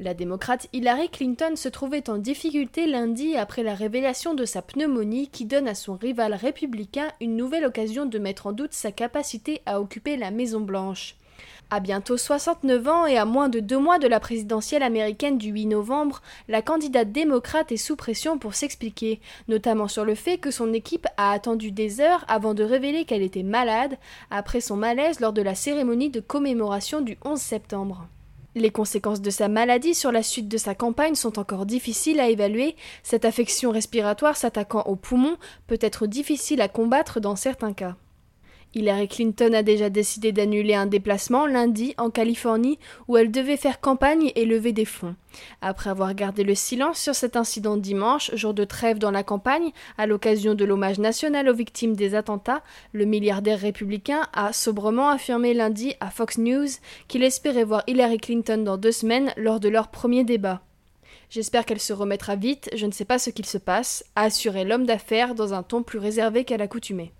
La démocrate Hillary Clinton se trouvait en difficulté lundi après la révélation de sa pneumonie qui donne à son rival républicain une nouvelle occasion de mettre en doute sa capacité à occuper la Maison Blanche. À bientôt 69 ans et à moins de deux mois de la présidentielle américaine du 8 novembre, la candidate démocrate est sous pression pour s'expliquer, notamment sur le fait que son équipe a attendu des heures avant de révéler qu'elle était malade après son malaise lors de la cérémonie de commémoration du 11 septembre. Les conséquences de sa maladie sur la suite de sa campagne sont encore difficiles à évaluer. Cette affection respiratoire s'attaquant aux poumons peut être difficile à combattre dans certains cas. Hillary Clinton a déjà décidé d'annuler un déplacement lundi en Californie où elle devait faire campagne et lever des fonds. Après avoir gardé le silence sur cet incident dimanche, jour de trêve dans la campagne, à l'occasion de l'hommage national aux victimes des attentats, le milliardaire républicain a sobrement affirmé lundi à Fox News qu'il espérait voir Hillary Clinton dans deux semaines lors de leur premier débat. J'espère qu'elle se remettra vite, je ne sais pas ce qu'il se passe, a assuré l'homme d'affaires dans un ton plus réservé qu'à l'accoutumée.